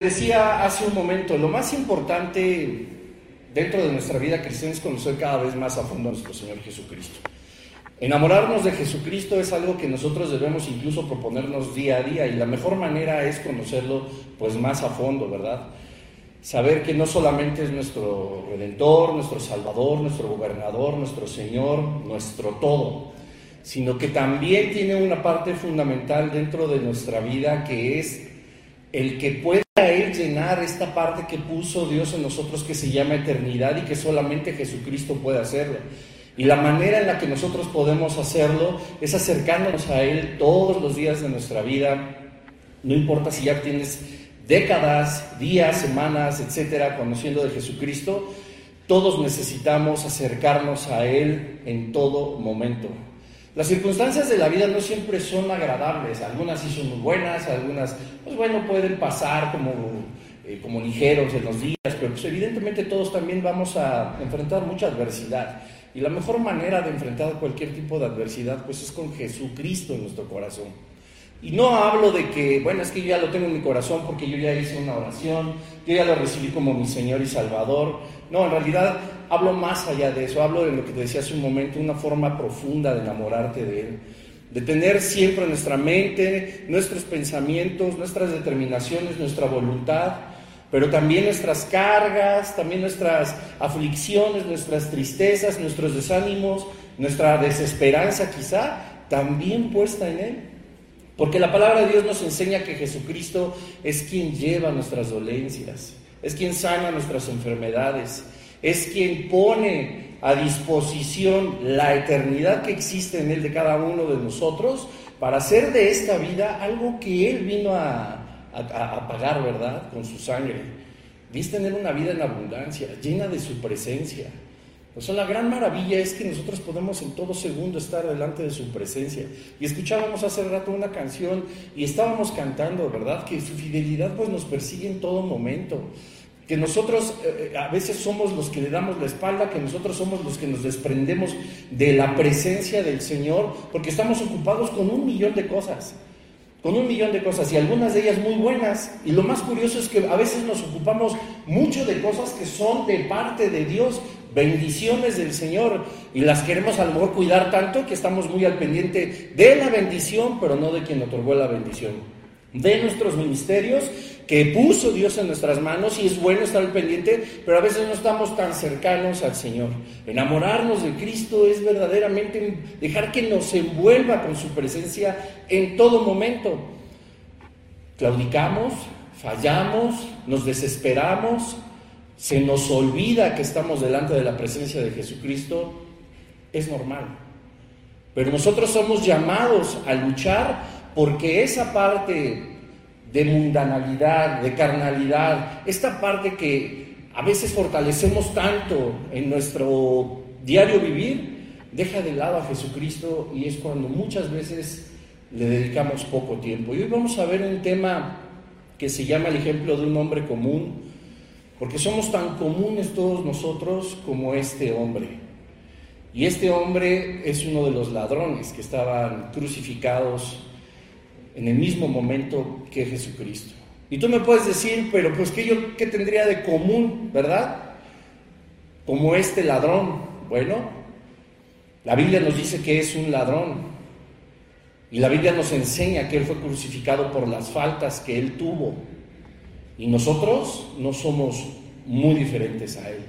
Decía hace un momento, lo más importante dentro de nuestra vida cristiana es conocer cada vez más a fondo a nuestro Señor Jesucristo. Enamorarnos de Jesucristo es algo que nosotros debemos incluso proponernos día a día y la mejor manera es conocerlo pues más a fondo, ¿verdad? Saber que no solamente es nuestro redentor, nuestro salvador, nuestro gobernador, nuestro Señor, nuestro todo, sino que también tiene una parte fundamental dentro de nuestra vida que es el que pueda Él llenar esta parte que puso Dios en nosotros que se llama eternidad y que solamente Jesucristo puede hacerlo. Y la manera en la que nosotros podemos hacerlo es acercándonos a Él todos los días de nuestra vida, no importa si ya tienes décadas, días, semanas, etcétera, conociendo de Jesucristo, todos necesitamos acercarnos a Él en todo momento. Las circunstancias de la vida no siempre son agradables, algunas sí son muy buenas, algunas, pues bueno, pueden pasar como, eh, como ligeros en los días, pero pues evidentemente todos también vamos a enfrentar mucha adversidad. Y la mejor manera de enfrentar cualquier tipo de adversidad, pues es con Jesucristo en nuestro corazón. Y no hablo de que, bueno, es que yo ya lo tengo en mi corazón porque yo ya hice una oración, yo ya lo recibí como mi Señor y Salvador. No, en realidad hablo más allá de eso, hablo de lo que te decía hace un momento, una forma profunda de enamorarte de Él, de tener siempre en nuestra mente nuestros pensamientos, nuestras determinaciones, nuestra voluntad, pero también nuestras cargas, también nuestras aflicciones, nuestras tristezas, nuestros desánimos, nuestra desesperanza quizá, también puesta en Él. Porque la palabra de Dios nos enseña que Jesucristo es quien lleva nuestras dolencias, es quien sana nuestras enfermedades, es quien pone a disposición la eternidad que existe en Él de cada uno de nosotros para hacer de esta vida algo que Él vino a, pagar, ¿verdad? Con su sangre. Dice tener una vida en abundancia, llena de su presencia. O sea, la gran maravilla es que nosotros podemos en todo segundo estar delante de su presencia. Y escuchábamos hace rato una canción y estábamos cantando, ¿verdad? Que su fidelidad pues nos persigue en todo momento. Que nosotros eh, a veces somos los que le damos la espalda, que nosotros somos los que nos desprendemos de la presencia del Señor, porque estamos ocupados con un millón de cosas con un millón de cosas y algunas de ellas muy buenas. Y lo más curioso es que a veces nos ocupamos mucho de cosas que son de parte de Dios, bendiciones del Señor y las queremos a lo mejor cuidar tanto que estamos muy al pendiente de la bendición, pero no de quien otorgó la bendición. De nuestros ministerios que puso Dios en nuestras manos y es bueno estar pendiente, pero a veces no estamos tan cercanos al Señor. Enamorarnos de Cristo es verdaderamente dejar que nos envuelva con su presencia en todo momento. Claudicamos, fallamos, nos desesperamos, se nos olvida que estamos delante de la presencia de Jesucristo, es normal. Pero nosotros somos llamados a luchar porque esa parte de mundanalidad, de carnalidad, esta parte que a veces fortalecemos tanto en nuestro diario vivir, deja de lado a Jesucristo y es cuando muchas veces le dedicamos poco tiempo. Y hoy vamos a ver un tema que se llama el ejemplo de un hombre común, porque somos tan comunes todos nosotros como este hombre. Y este hombre es uno de los ladrones que estaban crucificados en el mismo momento que Jesucristo. Y tú me puedes decir, pero pues ¿qué, yo, qué tendría de común, verdad? Como este ladrón. Bueno, la Biblia nos dice que es un ladrón. Y la Biblia nos enseña que él fue crucificado por las faltas que él tuvo. Y nosotros no somos muy diferentes a Él.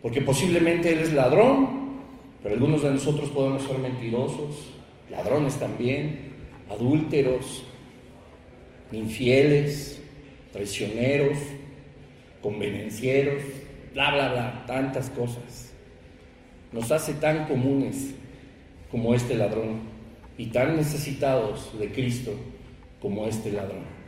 Porque posiblemente Él es ladrón, pero algunos de nosotros podemos ser mentirosos, ladrones también, adúlteros, infieles, traicioneros, convenencieros, bla, bla, bla, tantas cosas. Nos hace tan comunes como este ladrón y tan necesitados de Cristo como este ladrón.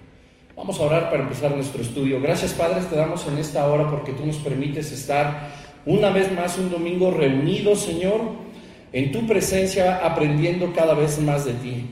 Vamos a orar para empezar nuestro estudio. Gracias Padre, te damos en esta hora porque tú nos permites estar una vez más un domingo reunidos, Señor, en tu presencia aprendiendo cada vez más de ti.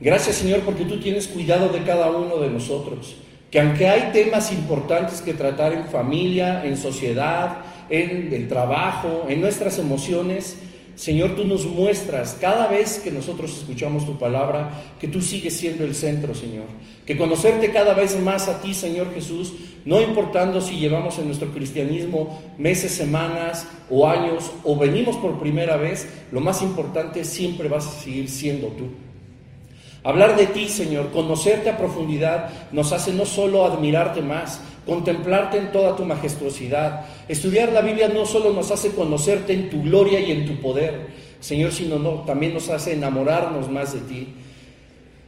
Gracias Señor porque tú tienes cuidado de cada uno de nosotros. Que aunque hay temas importantes que tratar en familia, en sociedad, en el trabajo, en nuestras emociones, Señor, tú nos muestras cada vez que nosotros escuchamos tu palabra que tú sigues siendo el centro, Señor. Que conocerte cada vez más a ti, Señor Jesús, no importando si llevamos en nuestro cristianismo meses, semanas o años o venimos por primera vez, lo más importante siempre vas a seguir siendo tú. Hablar de ti, Señor, conocerte a profundidad, nos hace no solo admirarte más, contemplarte en toda tu majestuosidad. Estudiar la Biblia no solo nos hace conocerte en tu gloria y en tu poder, Señor, sino no, también nos hace enamorarnos más de ti.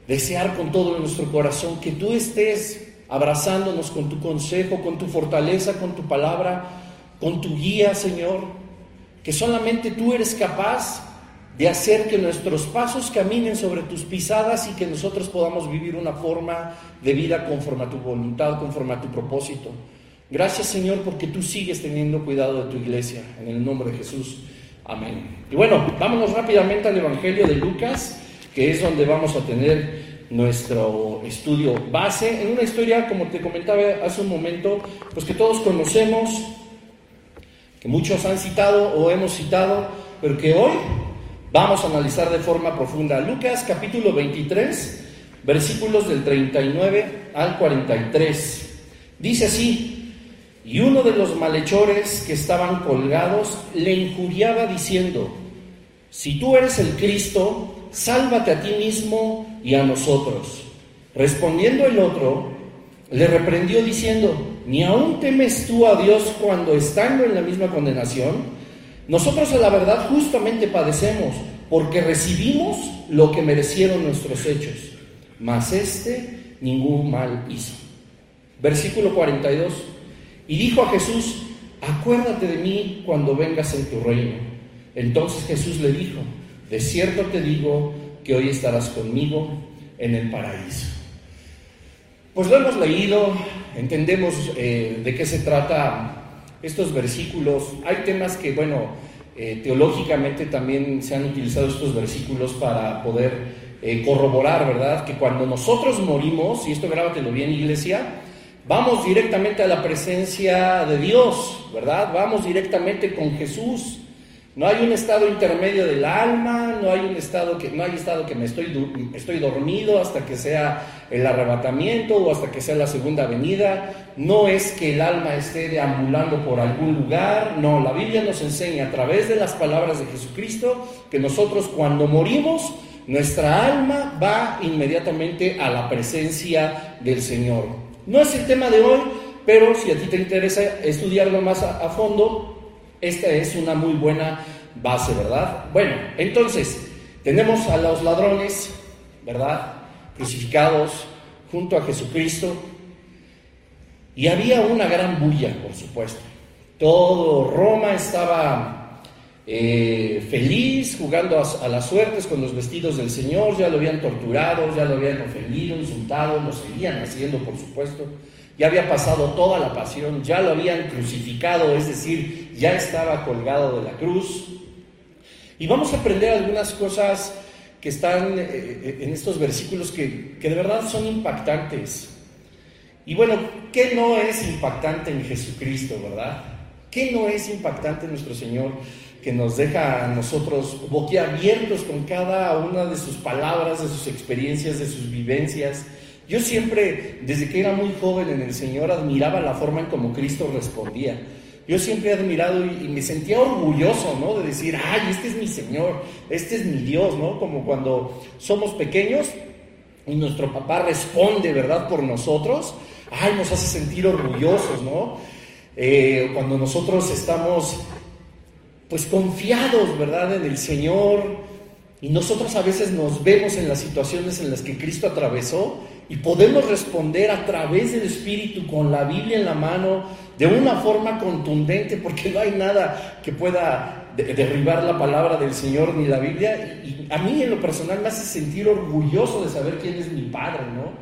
Desear con todo nuestro corazón que tú estés abrazándonos con tu consejo, con tu fortaleza, con tu palabra, con tu guía, Señor. Que solamente tú eres capaz de hacer que nuestros pasos caminen sobre tus pisadas y que nosotros podamos vivir una forma de vida conforme a tu voluntad, conforme a tu propósito. Gracias Señor porque tú sigues teniendo cuidado de tu iglesia, en el nombre de Jesús. Amén. Y bueno, vámonos rápidamente al Evangelio de Lucas, que es donde vamos a tener nuestro estudio base, en una historia, como te comentaba hace un momento, pues que todos conocemos, que muchos han citado o hemos citado, pero que hoy Vamos a analizar de forma profunda Lucas capítulo 23, versículos del 39 al 43. Dice así, y uno de los malhechores que estaban colgados le injuriaba diciendo, si tú eres el Cristo, sálvate a ti mismo y a nosotros. Respondiendo el otro, le reprendió diciendo, ¿ni aún temes tú a Dios cuando estando en la misma condenación? Nosotros a la verdad justamente padecemos porque recibimos lo que merecieron nuestros hechos, mas este ningún mal hizo. Versículo 42. Y dijo a Jesús, acuérdate de mí cuando vengas en tu reino. Entonces Jesús le dijo, de cierto te digo que hoy estarás conmigo en el paraíso. Pues lo hemos leído, entendemos eh, de qué se trata estos versículos. Hay temas que, bueno, eh, teológicamente también se han utilizado estos versículos para poder eh, corroborar, ¿verdad? Que cuando nosotros morimos, y esto grábatelo bien, iglesia, vamos directamente a la presencia de Dios, ¿verdad? Vamos directamente con Jesús. No hay un estado intermedio del alma, no hay un estado que no hay estado que me estoy estoy dormido hasta que sea el arrebatamiento o hasta que sea la segunda venida. No es que el alma esté deambulando por algún lugar, no, la Biblia nos enseña a través de las palabras de Jesucristo que nosotros cuando morimos nuestra alma va inmediatamente a la presencia del Señor. No es el tema de hoy, pero si a ti te interesa estudiarlo más a fondo, esta es una muy buena base, ¿verdad? Bueno, entonces, tenemos a los ladrones, ¿verdad? Crucificados junto a Jesucristo. Y había una gran bulla, por supuesto. Todo Roma estaba eh, feliz, jugando a, a, las suertes con los vestidos del Señor, ya lo habían torturado, ya lo habían ofendido, insultado, lo seguían haciendo, por supuesto ya había pasado toda la pasión, ya lo habían crucificado, es decir, ya estaba colgado de la cruz. Y vamos a aprender algunas cosas que están eh, eh, en estos versículos que, que de verdad son impactantes. Y bueno, ¿qué no es impactante en Jesucristo, verdad? ¿Qué no es impactante en nuestro Señor que nos deja a nosotros boquiabiertos con cada una de sus palabras, de sus experiencias, de sus vivencias? Yo siempre, desde que era muy joven en el Señor, admiraba la forma en como Cristo respondía. Yo siempre he admirado y, me sentía orgulloso, ¿no? De decir, ay, este es mi Señor, este es mi Dios, ¿no? Como cuando somos pequeños y nuestro papá responde, ¿verdad? Por nosotros, ay, nos hace sentir orgullosos, ¿no? Eh, cuando nosotros estamos, pues, confiados, ¿verdad? En el Señor y nosotros a veces nos vemos en las situaciones en las que Cristo atravesó y podemos responder a través del Espíritu con la Biblia en la mano de una forma contundente, porque no hay nada que pueda derribar la palabra del Señor ni la Biblia. Y a mí en lo personal me hace sentir orgulloso de saber quién es mi Padre, ¿no?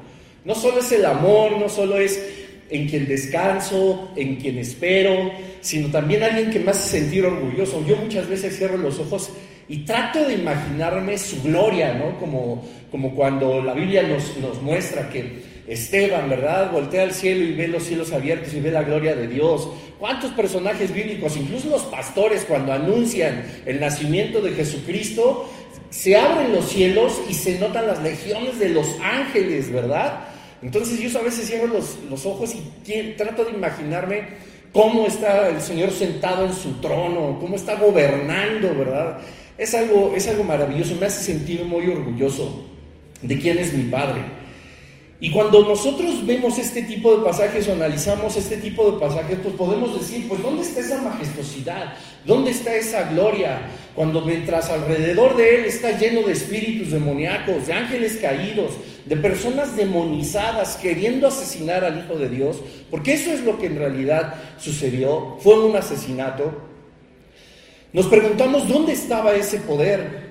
No solo es el amor, no solo es en quien descanso, en quien espero, sino también alguien que me hace sentir orgulloso. Yo muchas veces cierro los ojos y trato de imaginarme su gloria, ¿no? Como, como cuando la Biblia nos, nos muestra que Esteban, ¿verdad? Voltea al cielo y ve los cielos abiertos y ve la gloria de Dios. ¿Cuántos personajes bíblicos, incluso los pastores, cuando anuncian el nacimiento de Jesucristo, se abren los cielos y se notan las legiones de los ángeles, ¿verdad? Entonces yo a veces cierro los, los ojos y trato de imaginarme cómo está el Señor sentado en su trono, cómo está gobernando, ¿verdad? Es algo, es algo maravilloso, me hace sentir muy orgulloso de quién es mi Padre. Y cuando nosotros vemos este tipo de pasajes o analizamos este tipo de pasajes, pues podemos decir, pues ¿dónde está esa majestuosidad? ¿Dónde está esa gloria? Cuando mientras alrededor de él está lleno de espíritus demoníacos, de ángeles caídos, de personas demonizadas queriendo asesinar al Hijo de Dios, porque eso es lo que en realidad sucedió, fue un asesinato. Nos preguntamos dónde estaba ese poder,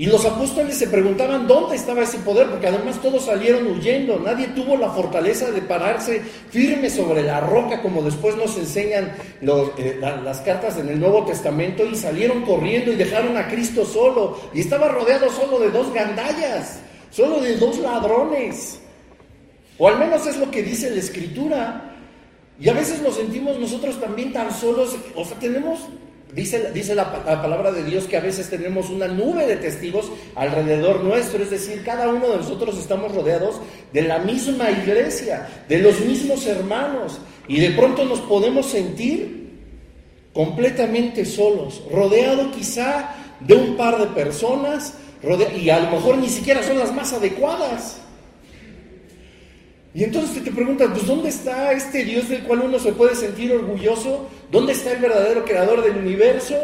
y los apóstoles se preguntaban dónde estaba ese poder, porque además todos salieron huyendo, nadie tuvo la fortaleza de pararse firme sobre la roca, como después nos enseñan eh, las cartas en el Nuevo Testamento, y salieron corriendo y dejaron a Cristo solo, y estaba rodeado solo de dos gandallas, solo de dos ladrones, o al menos es lo que dice la Escritura. Y a veces nos sentimos nosotros también tan solos, o sea, tenemos Dice, dice la, palabra de Dios que a veces tenemos una nube de testigos alrededor nuestro, es decir, cada uno de nosotros estamos rodeados de la misma iglesia, de los mismos hermanos, y de pronto nos podemos sentir completamente solos, rodeado quizá de un par de personas, y a lo mejor ni siquiera son las más adecuadas. Y entonces te preguntas, pues ¿dónde está este Dios del cual uno se puede sentir orgulloso? ¿Dónde está el verdadero creador del universo?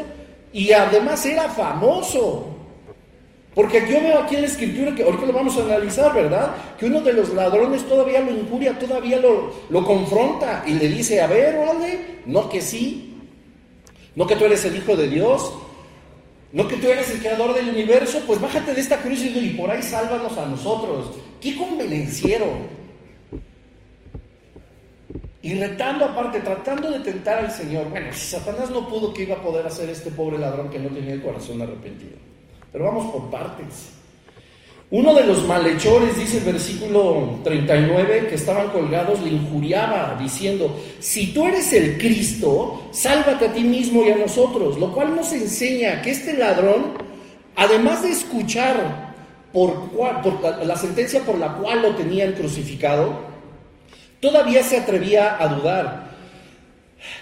Y además era famoso. Porque yo veo aquí en la escritura, que ahorita lo vamos a analizar, ¿verdad? Que uno de los ladrones todavía lo injuria, todavía lo, lo confronta y le dice, a ver, órale, no que sí, no que tú eres el Hijo de Dios, no que tú eres el creador del universo, pues bájate de esta cruz y por ahí sálvanos a nosotros. ¿Qué convenenciero? Y retando aparte, tratando de tentar al Señor. Bueno, si Satanás no pudo, ¿qué iba a poder hacer este pobre ladrón que no tenía el corazón arrepentido? Pero vamos por partes. Uno de los malhechores, dice el versículo 39, que estaban colgados, le injuriaba diciendo, si tú eres el Cristo, sálvate a ti mismo y a nosotros. Lo cual nos enseña que este ladrón, además de escuchar por, por la, la sentencia por la cual lo tenían crucificado, Todavía se atrevía a dudar.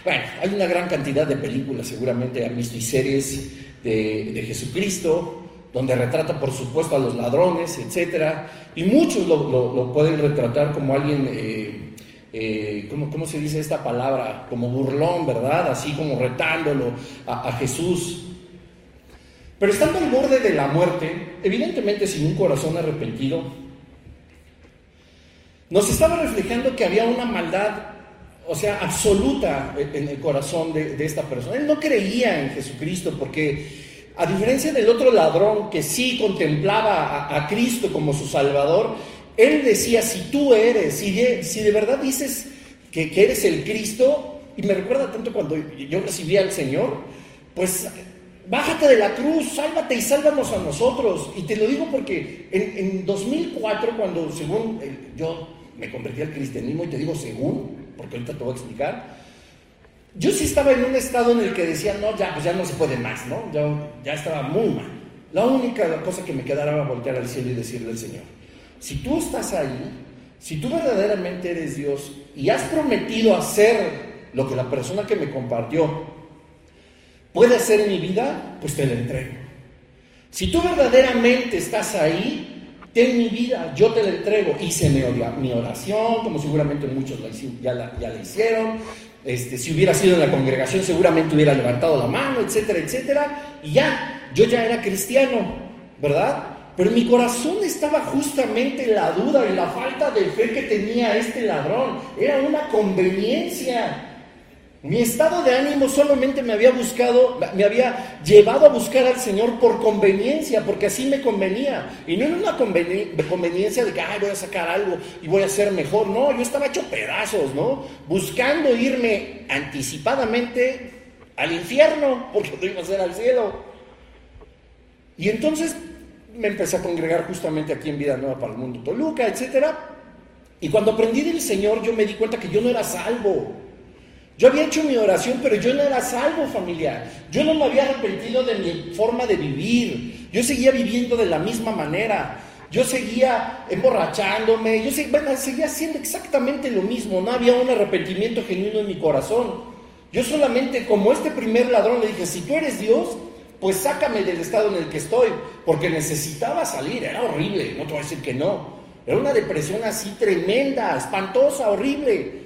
Bueno, hay una gran cantidad de películas, seguramente han visto y series de, Jesucristo, donde retrata, por supuesto, a los ladrones, etc. Y muchos lo, pueden retratar como alguien, eh, eh, ¿cómo, se dice esta palabra? Como burlón, ¿verdad? Así como retándolo a Jesús. Pero estando al borde de la muerte, evidentemente sin un corazón arrepentido, nos estaba reflejando que había una maldad, o sea, absoluta en el corazón de, esta persona. Él no creía en Jesucristo porque, a diferencia del otro ladrón que sí contemplaba a, Cristo como su Salvador, él decía, si tú eres, si de, verdad dices que, eres el Cristo, y me recuerda tanto cuando yo recibí al Señor, pues bájate de la cruz, sálvate y sálvanos a nosotros. Y te lo digo porque en, en 2004, cuando según yo me convertí al cristianismo y te digo según, porque ahorita te voy a explicar, yo sí estaba en un estado en el que decía, no, ya, pues ya no se puede más, ¿no? Ya, estaba muy mal. La única cosa que me quedara era voltear al cielo y decirle al Señor, si tú estás ahí, si tú verdaderamente eres Dios y has prometido hacer lo que la persona que me compartió puede hacer en mi vida, pues te lo entrego. Si tú verdaderamente estás ahí, ten mi vida, yo te la entrego. Hice mi oración, como seguramente muchos ya, la, hicieron. Este, si hubiera sido en la congregación, seguramente hubiera levantado la mano, etcétera, etcétera. Y ya, yo ya era cristiano, ¿verdad? Pero en mi corazón estaba justamente la duda y la falta de fe que tenía este ladrón. Era una conveniencia. Mi estado de ánimo solamente me había buscado, me había llevado a buscar al Señor por conveniencia, porque así me convenía. Y no era una conveniencia de que voy a sacar algo y voy a ser mejor. No, yo estaba hecho pedazos, ¿no? Buscando irme anticipadamente al infierno, porque no iba a ser al cielo. Y entonces me empecé a congregar justamente aquí en Vida Nueva para el Mundo Toluca, etcétera. Y cuando aprendí del Señor, yo me di cuenta que yo no era salvo. Yo había hecho mi oración, pero yo no era salvo familiar. Yo no me había arrepentido de mi forma de vivir. Yo seguía viviendo de la misma manera. Yo seguía emborrachándome. Yo seguía, seguía haciendo exactamente lo mismo. No había un arrepentimiento genuino en mi corazón. Yo solamente, como este primer ladrón, le dije, si tú eres Dios, pues sácame del estado en el que estoy, porque necesitaba salir, era horrible, no te voy a decir que no. Era una depresión así tremenda, espantosa, horrible.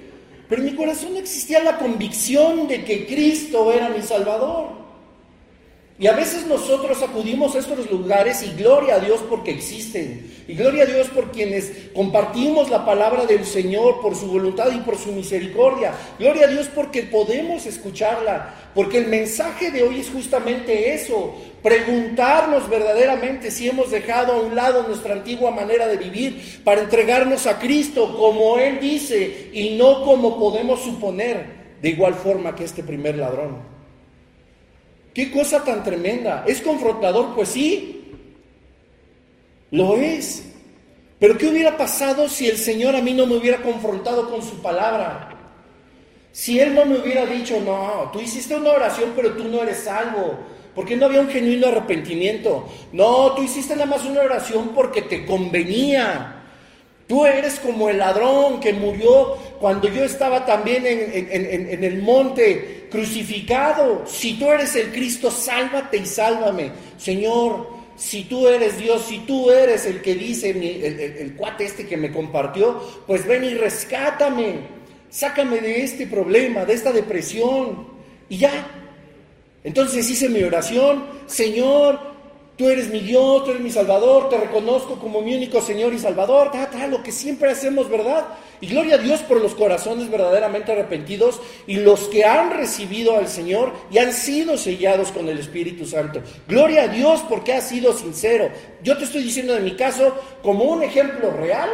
Pero en mi corazón existía la convicción de que Cristo era mi Salvador. Y a veces nosotros acudimos a estos lugares y gloria a Dios porque existen. Y gloria a Dios por quienes compartimos la palabra del Señor, por su voluntad y por su misericordia. Gloria a Dios porque podemos escucharla. Porque el mensaje de hoy es justamente eso. Preguntarnos verdaderamente si hemos dejado a un lado nuestra antigua manera de vivir para entregarnos a Cristo como Él dice y no como podemos suponer. De igual forma que este primer ladrón. Qué cosa tan tremenda. ¿Es confrontador? Pues sí, lo es. Pero ¿qué hubiera pasado si el Señor a mí no me hubiera confrontado con su palabra? Si Él no me hubiera dicho, no, tú hiciste una oración, pero tú no eres salvo, porque no había un genuino arrepentimiento. No, tú hiciste nada más una oración porque te convenía. Tú eres como el ladrón que murió cuando yo estaba también en, el monte crucificado. Si tú eres el Cristo, sálvate y sálvame. Señor, si tú eres Dios, si tú eres el que dice el, cuate este que me compartió, pues ven y rescátame. Sácame de este problema, de esta depresión. Y ya. Entonces hice mi oración, Señor, Tú eres mi Dios, tú eres mi Salvador, te reconozco como mi único Señor y Salvador, ta, ta, lo que siempre hacemos, ¿verdad? Y gloria a Dios por los corazones verdaderamente arrepentidos y los que han recibido al Señor y han sido sellados con el Espíritu Santo. Gloria a Dios porque ha sido sincero. Yo te estoy diciendo de mi caso como un ejemplo real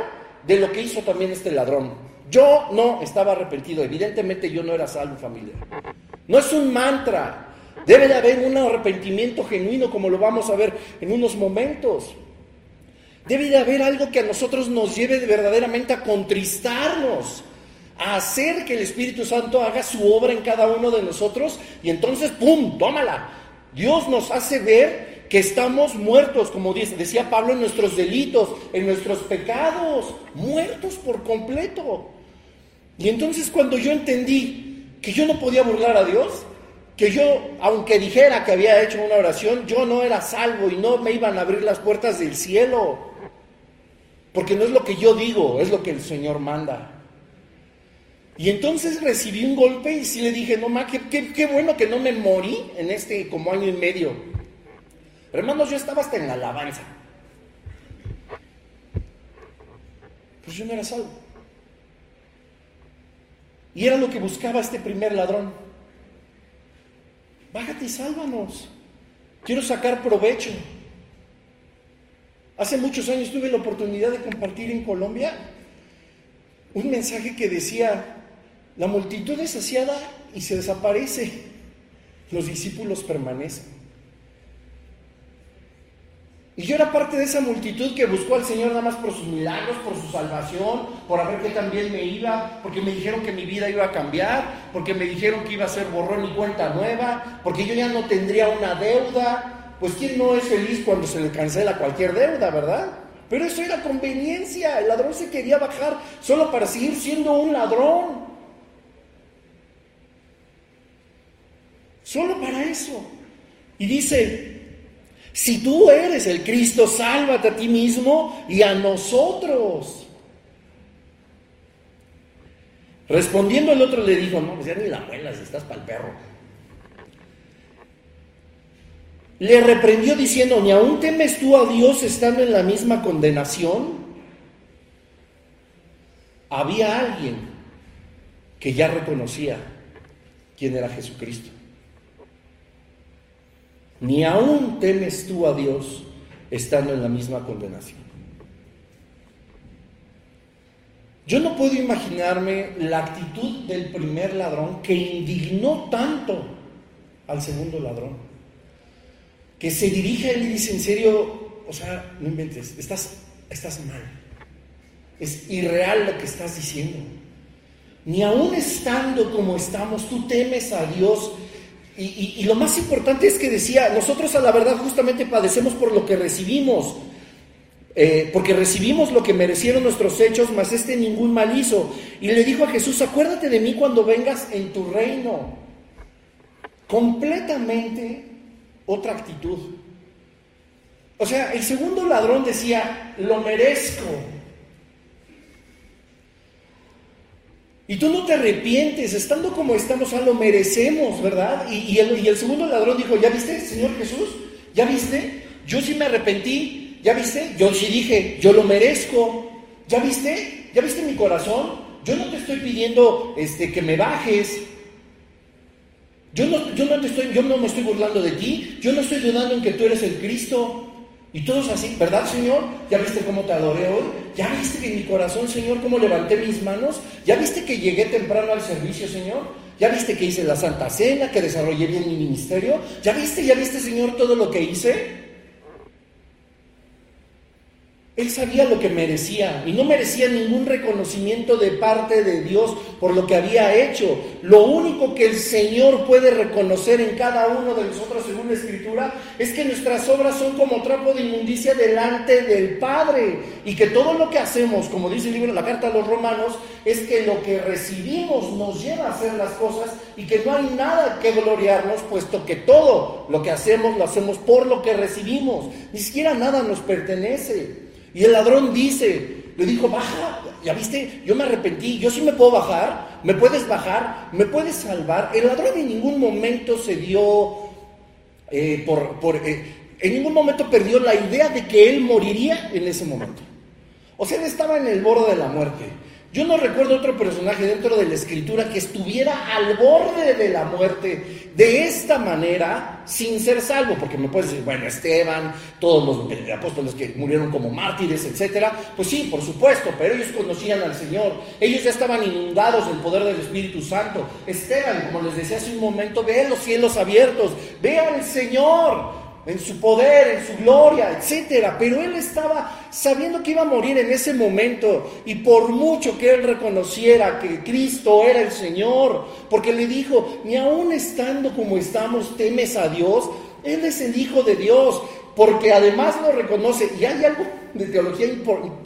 de lo que hizo también este ladrón. Yo no estaba arrepentido, evidentemente yo no era salvo familia. No es un mantra, Debe de haber un arrepentimiento genuino, como lo vamos a ver en unos momentos. Debe de haber algo que a nosotros nos lleve verdaderamente a contristarnos, a hacer que el Espíritu Santo haga su obra en cada uno de nosotros y entonces, ¡pum!, tómala. Dios nos hace ver que estamos muertos, como decía Pablo, en nuestros delitos, en nuestros pecados, muertos por completo. Y entonces cuando yo entendí que yo no podía burlar a Dios, que yo, aunque dijera que había hecho una oración, yo no era salvo y no me iban a abrir las puertas del cielo. Porque no es lo que yo digo, es lo que el Señor manda. Y entonces recibí un golpe y sí le dije, no más, qué, qué, bueno que no me morí en este como año y medio. hermanos, yo estaba hasta en la alabanza. Pues yo no era salvo. Y era lo que buscaba este primer ladrón. Bájate y sálvanos. Quiero sacar provecho. Hace muchos años tuve la oportunidad de compartir en Colombia un mensaje que decía, la multitud es saciada y se desaparece, los discípulos permanecen. Y yo era parte de esa multitud que buscó al Señor nada más por sus milagros, por su salvación, por a ver qué también me iba, porque me dijeron que mi vida iba a cambiar, porque me dijeron que iba a ser borrón y cuenta nueva, porque yo ya no tendría una deuda. Pues quién no es feliz cuando se le cancela cualquier deuda, ¿verdad? Pero eso era conveniencia. El ladrón se quería bajar solo para seguir siendo un ladrón. Solo para eso. Y dice, si tú eres el Cristo, sálvate a ti mismo y a nosotros. Respondiendo el otro le dijo, no, pues ya ni la muelas, estás para el perro. Le reprendió diciendo, ¿ni aún temes tú a Dios estando en la misma condenación? Había alguien que ya reconocía quién era Jesucristo ni aún temes tú a Dios estando en la misma condenación. Yo no puedo imaginarme la actitud del primer ladrón que indignó tanto al segundo ladrón, que se dirige a él y dice, en serio, o sea, no inventes, estás, estás mal, es irreal lo que estás diciendo. Ni aún estando como estamos, tú temes a Dios. Y, lo más importante es que decía, nosotros a la verdad justamente padecemos por lo que recibimos. Eh, porque recibimos lo que merecieron nuestros hechos, mas este ningún mal hizo. Y le dijo a Jesús, acuérdate de mí cuando vengas en tu reino. Completamente otra actitud. O sea, el segundo ladrón decía, lo merezco. Y tú no te arrepientes, estando como estamos, a lo merecemos, ¿verdad? Y, el, y el segundo ladrón dijo, ¿ya viste, Señor Jesús? ¿Ya viste? Yo sí me arrepentí, ¿ya viste? Yo sí dije, yo lo merezco. ¿Ya viste? ¿Ya viste mi corazón? Yo no te estoy pidiendo este, que me bajes. Yo no, yo, no te estoy, yo no me estoy burlando de ti. Yo no estoy dudando en que tú eres el Cristo. Y todos así, ¿verdad, Señor? ¿Ya viste cómo te adoré hoy? ¿Ya viste que en mi corazón, Señor, cómo levanté mis manos? ¿Ya viste que llegué temprano al servicio, Señor? ¿Ya viste que hice la Santa Cena, que desarrollé bien mi ministerio? ¿Ya viste, ya viste, Señor, todo lo que hice? Él sabía lo que merecía y no merecía ningún reconocimiento de parte de Dios por lo que había hecho. Lo único que el Señor puede reconocer en cada uno de nosotros según la Escritura es que nuestras obras son como trapo de inmundicia delante del Padre y que todo lo que hacemos, como dice el libro de la carta a los romanos, es que lo que recibimos nos lleva a hacer las cosas y que no hay nada que gloriarnos, puesto que todo lo que hacemos lo hacemos por lo que recibimos. Ni siquiera nada nos pertenece. Y el ladrón dice, le dijo, baja, ya viste, yo me arrepentí, yo sí me puedo bajar, me puedes bajar, me puedes salvar. El ladrón en ningún momento se dio eh, por, por eh, en ningún momento perdió la idea de que él moriría en ese momento. O sea, él estaba en el borde de la muerte. Yo no recuerdo otro personaje dentro de la escritura que estuviera al borde de la muerte de esta manera sin ser salvo, porque me puedes decir, bueno, Esteban, todos los apóstoles que murieron como mártires, etcétera, pues sí, por supuesto, pero ellos conocían al Señor, ellos ya estaban inundados del poder del Espíritu Santo. Esteban, como les decía hace un momento, ve los cielos abiertos, ve al Señor, en su poder, en su gloria, etcétera. Pero él estaba sabiendo que iba a morir en ese momento y por mucho que él reconociera que Cristo era el Señor, porque le dijo, ni aún estando como estamos, temes a Dios, él es el Hijo de Dios, porque además lo reconoce. Y hay algo de teología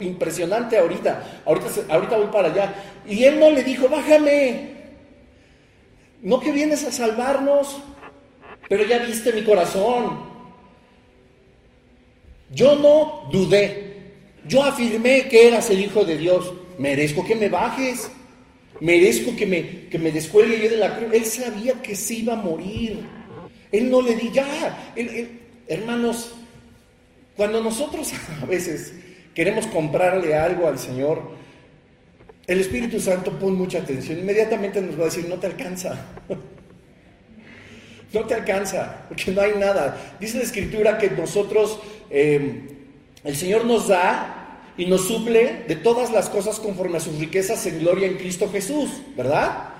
impresionante ahorita, ahorita, ahorita voy para allá. Y él no le dijo, bájame, no que vienes a salvarnos, pero ya viste mi corazón, yo no dudé. Yo afirmé que eras el Hijo de Dios. Merezco que me bajes. Merezco que me, que me descuelgue yo de la cruz. Él sabía que se iba a morir. Él no le di ya. hermanos, cuando nosotros a veces queremos comprarle algo al Señor, el Espíritu Santo pone mucha atención. Inmediatamente nos va a decir, no te alcanza. No te alcanza, porque no hay nada. Dice la Escritura que nosotros Em, el Señor nos da y nos suple de todas las cosas conforme a sus riquezas en gloria en Cristo Jesús, ¿verdad?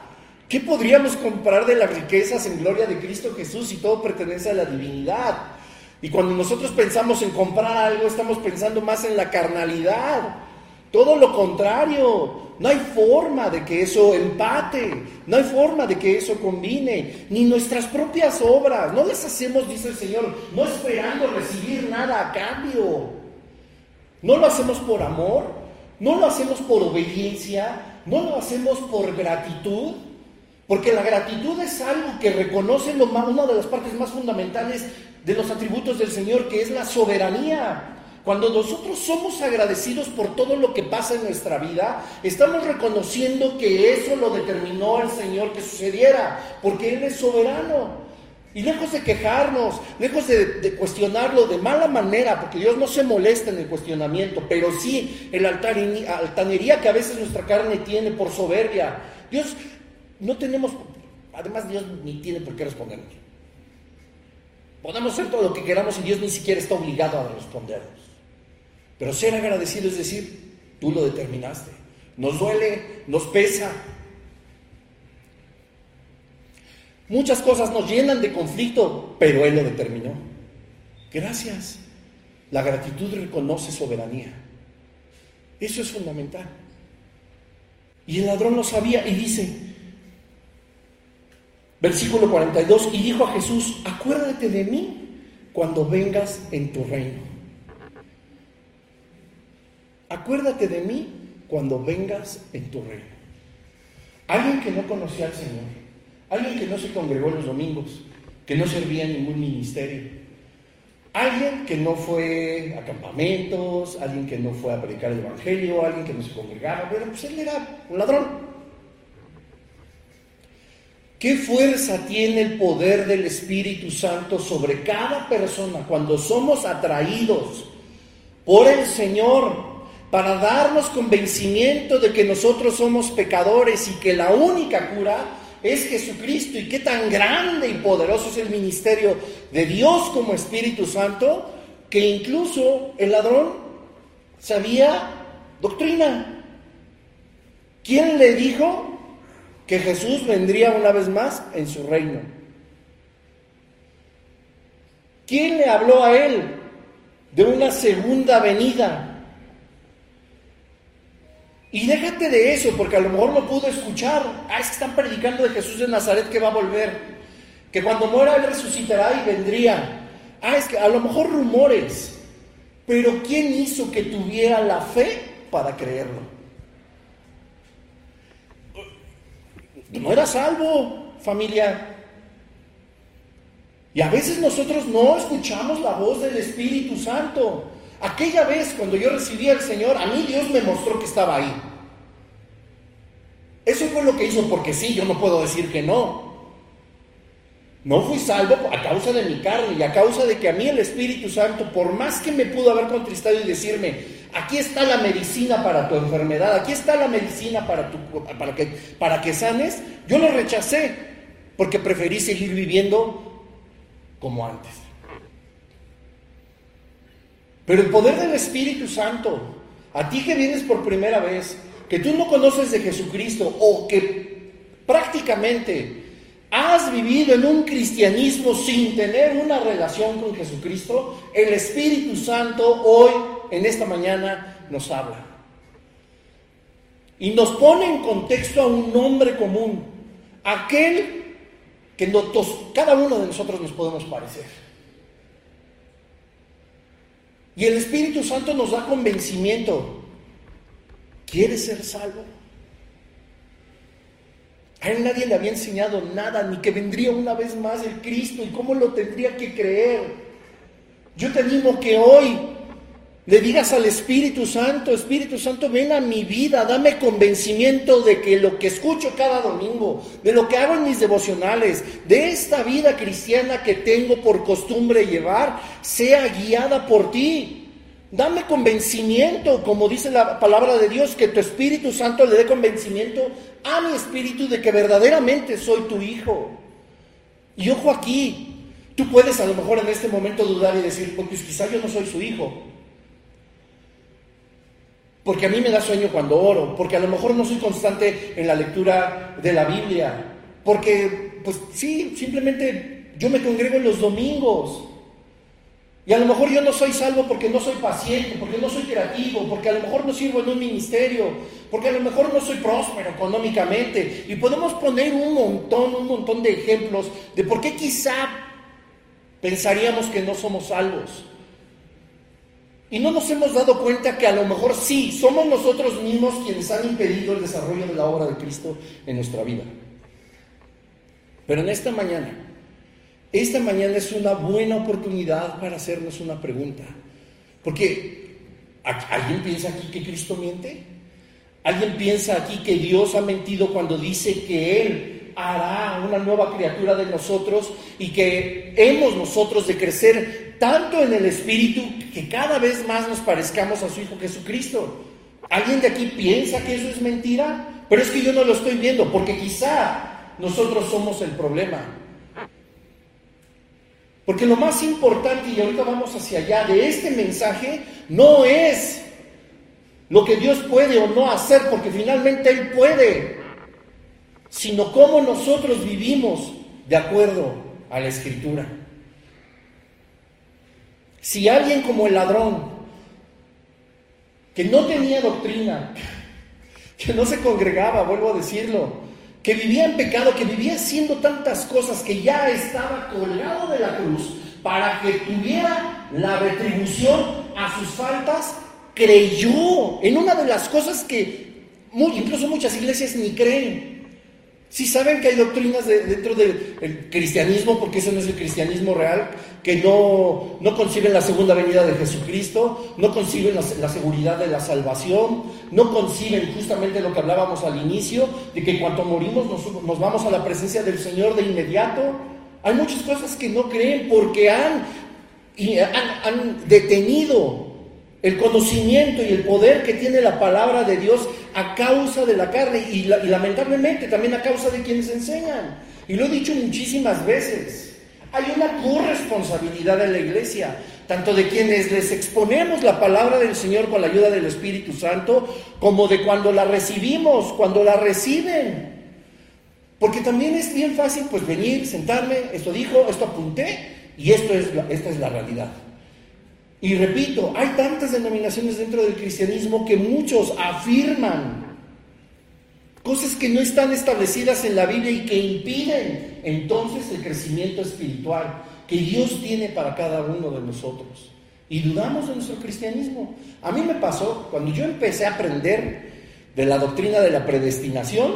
¿Qué podríamos comprar de las riquezas en gloria de Cristo Jesús si todo pertenece a la divinidad? Y cuando nosotros pensamos en comprar algo, estamos pensando más en la carnalidad. Todo lo contrario. No hay forma de que eso empate, no hay forma de que eso combine, ni nuestras propias obras, no las hacemos, dice el Señor, no esperando recibir nada a cambio. No lo hacemos por amor, no lo hacemos por obediencia, no lo hacemos por gratitud, porque la gratitud es algo que reconoce lo una de las partes más fundamentales de los atributos del Señor, que es la soberanía. Cuando nosotros somos agradecidos por todo lo que pasa en nuestra vida, estamos reconociendo que eso lo determinó el Señor que sucediera, porque Él es soberano. Y lejos de quejarnos, lejos de, cuestionarlo de mala manera, porque Dios no se molesta en el cuestionamiento, pero sí en la altanería que a veces nuestra carne tiene por soberbia. Dios, no tenemos, además Dios ni tiene por qué respondernos. Podemos hacer todo lo que queramos y Dios ni siquiera está obligado a respondernos. Pero ser agradecido es decir, tú lo determinaste. Nos duele, nos pesa. Muchas cosas nos llenan de conflicto, pero Él lo determinó. Gracias. La gratitud reconoce soberanía. Eso es fundamental. Y el ladrón lo sabía y dice, versículo 42, y dijo a Jesús, acuérdate de mí cuando vengas en tu reino. Acuérdate de mí cuando vengas en tu reino. Alguien que no conocía al Señor, alguien que no se congregó los domingos, que no servía en ningún ministerio, alguien que no fue a campamentos, alguien que no fue a predicar el Evangelio, alguien que no se congregaba, bueno, pues él era un ladrón. ¿Qué fuerza tiene el poder del Espíritu Santo sobre cada persona cuando somos atraídos por el Señor para darnos convencimiento de que nosotros somos pecadores y que la única cura es Jesucristo y qué tan grande y poderoso es el ministerio de Dios como Espíritu Santo que incluso el ladrón sabía doctrina. ¿Quién le dijo que Jesús vendría una vez más en su reino. ¿Quién le habló a él de una segunda venida? Y déjate de eso, porque a lo mejor no pudo escuchar. Ah, es que están predicando de Jesús de Nazaret que va a volver. Que cuando muera él resucitará y vendría. Ah, es que a lo mejor rumores. Pero ¿quién hizo que tuviera la fe para creerlo? no era salvo, familia. Y a veces nosotros no escuchamos la voz del Espíritu Santo. Aquella vez cuando yo recibí al Señor, a mí Dios me mostró que estaba ahí. Eso fue lo que hizo, porque sí, yo no puedo decir que no. No fui salvo a causa de mi carne y a causa de que a mí el Espíritu Santo, por más que me pudo haber contristado y decirme, Aquí está la medicina para tu enfermedad, aquí está la medicina para, tu, para, que, para que sanes. Yo lo rechacé porque preferí seguir viviendo como antes. Pero el poder del Espíritu Santo, a ti que vienes por primera vez, que tú no conoces de Jesucristo o que prácticamente has vivido en un cristianismo sin tener una relación con Jesucristo, el Espíritu Santo hoy en esta mañana nos habla. Y nos pone en contexto a un nombre común, aquel que cada uno de nosotros nos podemos parecer. Y el Espíritu Santo nos da convencimiento. ¿Quieres ser salvo? A él nadie le había enseñado nada, ni que vendría una vez más el Cristo y cómo lo tendría que creer. Yo te animo que hoy le digas al Espíritu Santo, Espíritu Santo, ven a mi vida, dame convencimiento de que lo que escucho cada domingo, de lo que hago en mis devocionales, de esta vida cristiana que tengo por costumbre llevar, sea guiada por ti. Dame convencimiento, como dice la palabra de Dios, que tu Espíritu Santo le dé convencimiento a mi espíritu de que verdaderamente soy tu hijo. Y ojo aquí, tú puedes a lo mejor en este momento dudar y decir, pues quizá yo no soy su hijo porque a mí me da sueño cuando oro, porque a lo mejor no soy constante en la lectura de la Biblia, porque, pues sí, simplemente yo me congrego los domingos. Y a lo mejor yo no soy salvo porque no soy paciente, porque no soy creativo, porque a lo mejor no sirvo en un ministerio, porque a lo mejor no soy próspero económicamente. Y podemos poner un montón, un montón de ejemplos de por qué quizá pensaríamos que no somos salvos. Y no nos hemos dado cuenta que a lo mejor sí, somos nosotros mismos quienes han impedido el desarrollo de la obra de Cristo en nuestra vida. Pero en esta mañana, esta mañana es una buena oportunidad para hacernos una pregunta. Porque ¿alguien piensa aquí que Cristo miente? ¿Alguien piensa aquí que Dios ha mentido cuando dice que Él hará una nueva criatura de nosotros y que hemos nosotros de crecer tanto en el Espíritu que cada vez más nos parezcamos a su Hijo Jesucristo. ¿Alguien de aquí piensa que eso es mentira? Pero es que yo no lo estoy viendo, porque quizá nosotros somos el problema. Porque lo más importante, y ahorita vamos hacia allá, de este mensaje no es lo que Dios puede o no hacer, porque finalmente Él puede, sino cómo nosotros vivimos de acuerdo a la Escritura. Si alguien como el ladrón que no tenía doctrina, que no se congregaba, vuelvo a decirlo, que vivía en pecado, que vivía haciendo tantas cosas, que ya estaba colgado de la cruz para que tuviera la retribución a sus faltas, creyó en una de las cosas que incluso muchas iglesias ni creen. Si saben que hay doctrinas dentro del cristianismo, porque ese no es el cristianismo real, que no, no conciben la segunda venida de Jesucristo, no conciben la, seguridad de la salvación, no conciben justamente lo que hablábamos al inicio, de que cuando morimos nos, vamos a la presencia del Señor de inmediato. Hay muchas cosas que no creen porque han, han detenido el conocimiento y el poder que tiene la palabra de Dios a causa de la carne y, lamentablemente también a causa de quienes enseñan. Y lo he dicho muchísimas veces. Hay una corresponsabilidad en la iglesia, tanto de quienes les exponemos la palabra del Señor con la ayuda del Espíritu Santo, como de cuando la recibimos, cuando la reciben. Porque también es bien fácil pues venir, sentarme, esto dijo, esto apunté y esto es esta es la realidad. Y repito, hay tantas denominaciones dentro del cristianismo que muchos afirman cosas que no están establecidas en la Biblia y que impiden entonces el crecimiento espiritual que Dios tiene para cada uno de nosotros. Y dudamos de nuestro cristianismo. A mí me pasó cuando yo empecé a aprender de la doctrina de la predestinación,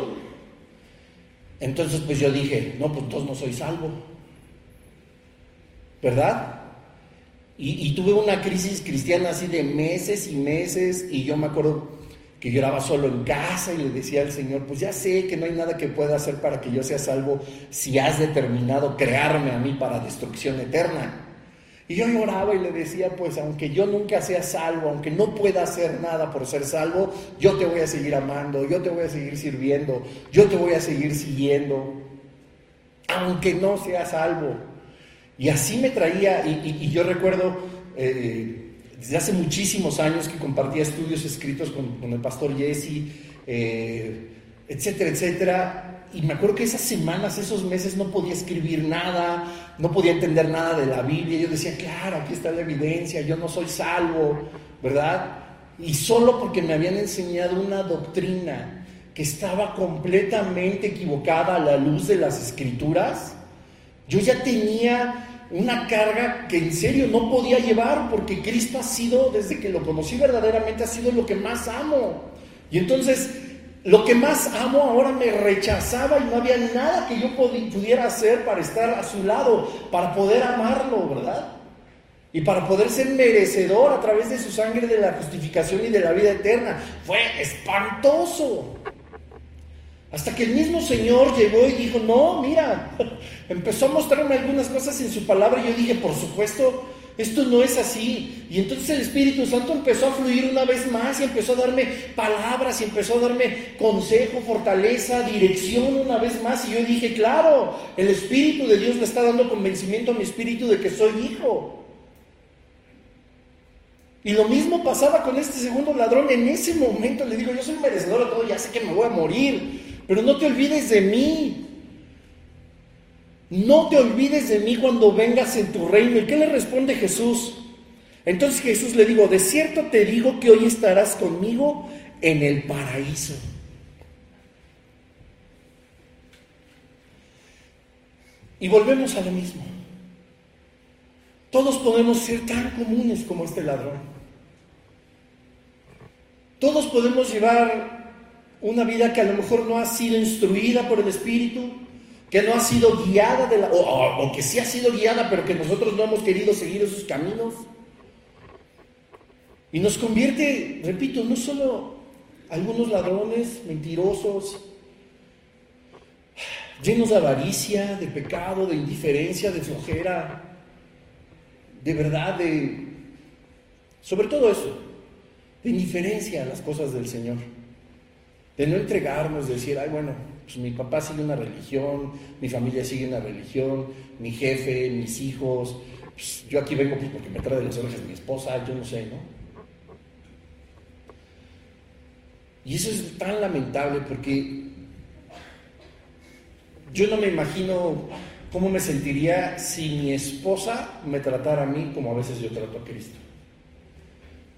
entonces pues yo dije, no, pues entonces no soy salvo. ¿Verdad? Y, tuve una crisis cristiana así de meses y meses y yo me acuerdo que lloraba solo en casa y le decía al Señor, pues ya sé que no hay nada que pueda hacer para que yo sea salvo si has determinado crearme a mí para destrucción eterna. Y yo lloraba y le decía, pues aunque yo nunca sea salvo, aunque no pueda hacer nada por ser salvo, yo te voy a seguir amando, yo te voy a seguir sirviendo, yo te voy a seguir siguiendo, aunque no sea salvo. Y así me traía, y, yo recuerdo eh, desde hace muchísimos años que compartía estudios escritos con, el pastor Jesse, eh, etcétera, etcétera. Y me acuerdo que esas semanas, esos meses no podía escribir nada, no podía entender nada de la Biblia. Yo decía, claro, aquí está la evidencia, yo no soy salvo, ¿verdad? Y solo porque me habían enseñado una doctrina que estaba completamente equivocada a la luz de las escrituras, yo ya tenía una carga que en serio no podía llevar porque Cristo ha sido, desde que lo conocí verdaderamente, ha sido lo que más amo. Y entonces, lo que más amo ahora me rechazaba y no había nada que yo pudiera hacer para estar a su lado, para poder amarlo, ¿verdad? Y para poder ser merecedor a través de su sangre de la justificación y de la vida eterna. Fue espantoso. Hasta que el mismo Señor llegó y dijo, no, mira, empezó a mostrarme algunas cosas en su palabra y yo dije, por supuesto, esto no es así. Y entonces el Espíritu Santo empezó a fluir una vez más y empezó a darme palabras y empezó a darme consejo, fortaleza, dirección una vez más. Y yo dije, claro, el Espíritu de Dios le está dando convencimiento a mi espíritu de que soy hijo. Y lo mismo pasaba con este segundo ladrón. En ese momento le digo, yo soy merecedor de todo, ya sé que me voy a morir. Pero no te olvides de mí. No te olvides de mí cuando vengas en tu reino. ¿Y qué le responde Jesús? Entonces Jesús le digo, de cierto te digo que hoy estarás conmigo en el paraíso. Y volvemos a lo mismo. Todos podemos ser tan comunes como este ladrón. Todos podemos llevar una vida que a lo mejor no ha sido instruida por el Espíritu, que no ha sido guiada, de la, o, que sí ha sido guiada, pero que nosotros no hemos querido seguir esos caminos. Y nos convierte, repito, no solo algunos ladrones, mentirosos, llenos de avaricia, de pecado, de indiferencia, de flojera, de verdad, de, sobre todo eso, de indiferencia a las cosas del Señor de no entregarnos, de decir, ay, bueno, pues mi papá sigue una religión, mi familia sigue una religión, mi jefe, mis hijos, pues yo aquí vengo pues, porque me trae de las orejas mi esposa, yo no sé, ¿no? Y eso es tan lamentable porque yo no me imagino cómo me sentiría si mi esposa me tratara a mí como a veces yo trato a Cristo.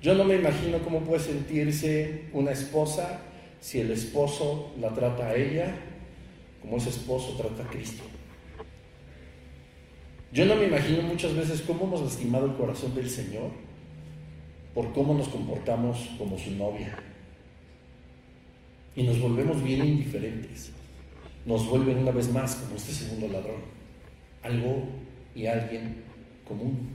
Yo no me imagino cómo puede sentirse una esposa si el esposo la trata a ella como ese esposo trata a Cristo. Yo no me imagino muchas veces cómo hemos lastimado el corazón del Señor por cómo nos comportamos como su novia. Y nos volvemos bien indiferentes. Nos vuelven una vez más como este segundo ladrón. Algo y alguien común.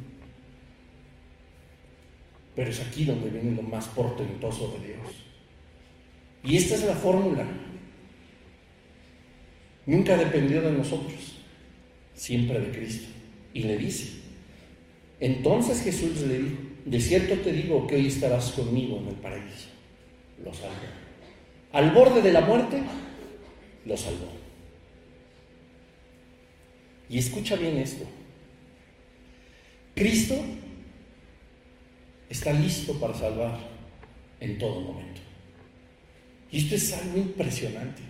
Pero es aquí donde viene lo más portentoso de Dios. Y esta es la fórmula. Nunca dependió de nosotros, siempre de Cristo. Y le dice, entonces Jesús le dijo, de cierto te digo que hoy estarás conmigo en el paraíso. Lo salvó. Al borde de la muerte, lo salvó. Y escucha bien esto. Cristo está listo para salvar en todo momento. Y esto es algo impresionante.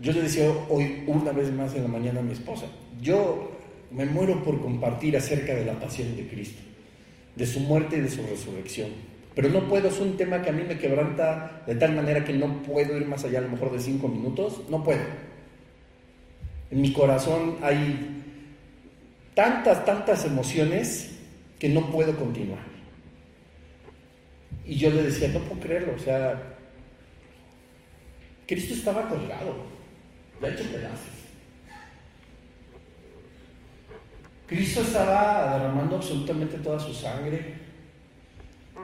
Yo le decía hoy una vez más en la mañana a mi esposa, yo me muero por compartir acerca de la pasión de Cristo, de su muerte y de su resurrección. Pero no puedo, es un tema que a mí me quebranta de tal manera que no puedo ir más allá a lo mejor de cinco minutos, no puedo. En mi corazón hay tantas, tantas emociones que no puedo continuar. Y yo le decía, no puedo creerlo, o sea, Cristo estaba colgado, ya hecho pedazos. Cristo estaba derramando absolutamente toda su sangre,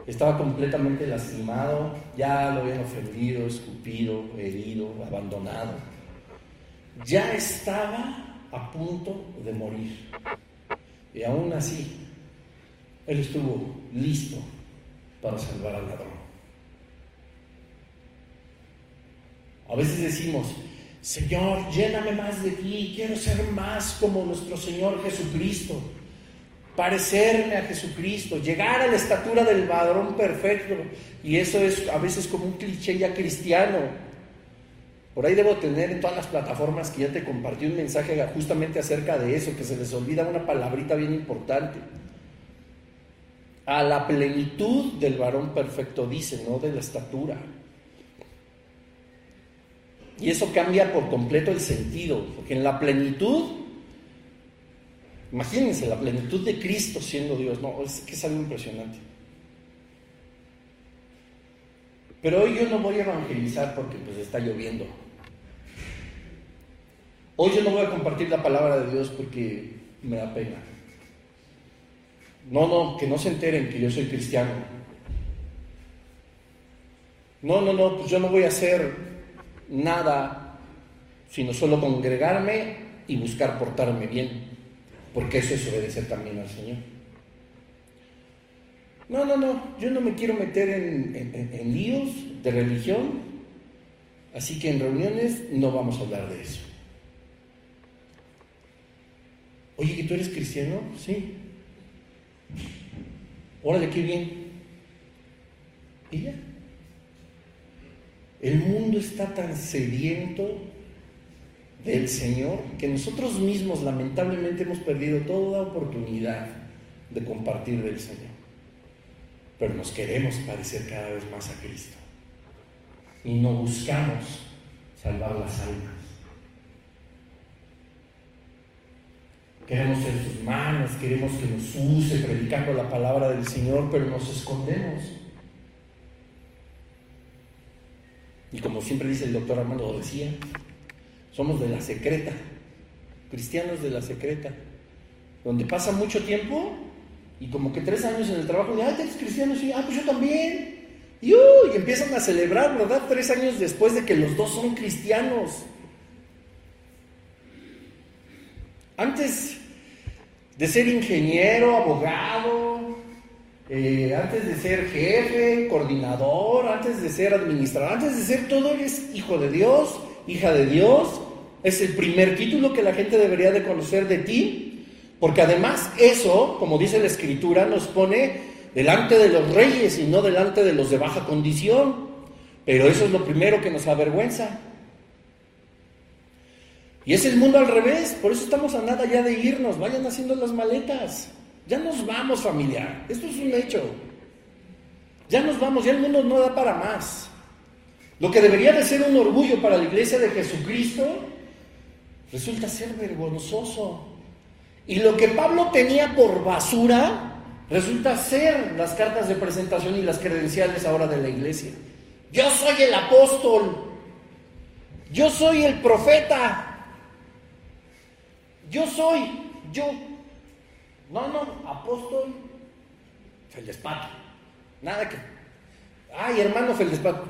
estaba completamente lastimado, ya lo habían ofendido, escupido, herido, abandonado. Ya estaba a punto de morir. Y aún así, Él estuvo listo para salvar al ladrón. A veces decimos, Señor, lléname más de ti, quiero ser más como nuestro Señor Jesucristo, parecerme a Jesucristo, llegar a la estatura del varón perfecto. Y eso es a veces como un cliché ya cristiano. Por ahí debo tener en todas las plataformas que ya te compartí un mensaje justamente acerca de eso, que se les olvida una palabrita bien importante. A la plenitud del varón perfecto, dice, no de la estatura. Y eso cambia por completo el sentido, porque en la plenitud, imagínense la plenitud de Cristo siendo Dios, no, es que es algo impresionante. Pero hoy yo no voy a evangelizar porque pues está lloviendo. Hoy yo no voy a compartir la palabra de Dios porque me da pena. No, no, que no se enteren que yo soy cristiano. No, no, no, pues yo no voy a hacer nada, sino solo congregarme y buscar portarme bien, porque eso es obedecer también al Señor. No, no, no, yo no me quiero meter en, en líos de religión, así que en reuniones no vamos a hablar de eso. Oye, ¿que tú eres cristiano? Sí. Órale, qué bien. ¿Y ya? El mundo está tan sediento del Señor que nosotros mismos lamentablemente hemos perdido toda oportunidad de compartir del Señor. Pero nos queremos parecer cada vez más a Cristo. Y no buscamos salvar las almas. Queremos ser sus manos, queremos que nos use predicando la palabra del Señor, pero nos escondemos. Y como siempre dice el doctor Armando decía, somos de la secreta, cristianos de la secreta, donde pasa mucho tiempo y como que tres años en el trabajo, de, ah, eres cristiano, sí, ah, pues yo también. Y, y empiezan a celebrar, ¿verdad? Tres años después de que los dos son cristianos. Antes de ser ingeniero, abogado, eh, antes de ser jefe, coordinador, antes de ser administrador, antes de ser todo, eres hijo de Dios, hija de Dios. Es el primer título que la gente debería de conocer de ti, porque además eso, como dice la escritura, nos pone delante de los reyes y no delante de los de baja condición. Pero eso es lo primero que nos avergüenza. Y es el mundo al revés, por eso estamos a nada ya de irnos, vayan haciendo las maletas. Ya nos vamos familia, esto es un hecho. Ya nos vamos, ya el mundo no da para más. Lo que debería de ser un orgullo para la iglesia de Jesucristo resulta ser vergonzoso. Y lo que Pablo tenía por basura resulta ser las cartas de presentación y las credenciales ahora de la iglesia. Yo soy el apóstol. Yo soy el profeta. Yo soy, yo. No, no, apóstol Feldespato. Nada que. Ay, hermano Feldespato.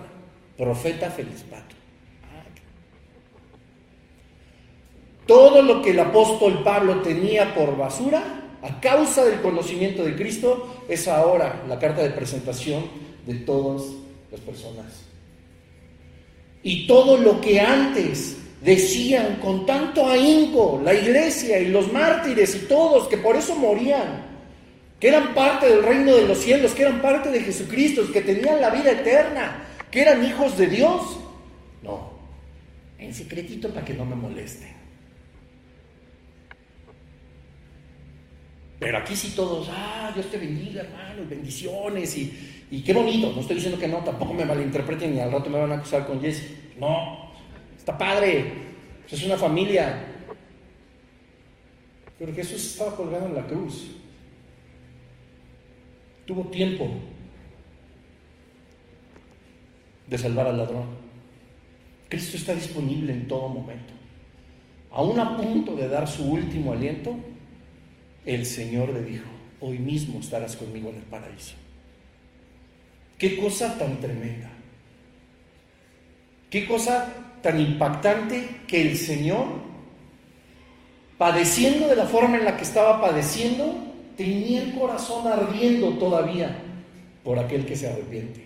Profeta Feldespato. Todo lo que el apóstol Pablo tenía por basura, a causa del conocimiento de Cristo, es ahora la carta de presentación de todas las personas. Y todo lo que antes decían con tanto ahínco la iglesia y los mártires y todos, que por eso morían, que eran parte del reino de los cielos, que eran parte de Jesucristo, que tenían la vida eterna, que eran hijos de Dios. No, en secretito para que no me molesten. Pero aquí sí todos, ah, Dios te bendiga, hermano, bendiciones y, y, qué bonito. No estoy diciendo que no, tampoco me malinterpreten y al rato me van a acusar con Jesse. No, está padre, es una familia. Pero Jesús estaba colgado en la cruz. Tuvo tiempo de salvar al ladrón. Cristo está disponible en todo momento. Aún a punto de dar su último aliento, el Señor le dijo, hoy mismo estarás conmigo en el paraíso. Qué cosa tan tremenda. Qué cosa tan impactante que el Señor, padeciendo de la forma en la que estaba padeciendo, tenía el corazón ardiendo todavía por aquel que se arrepiente.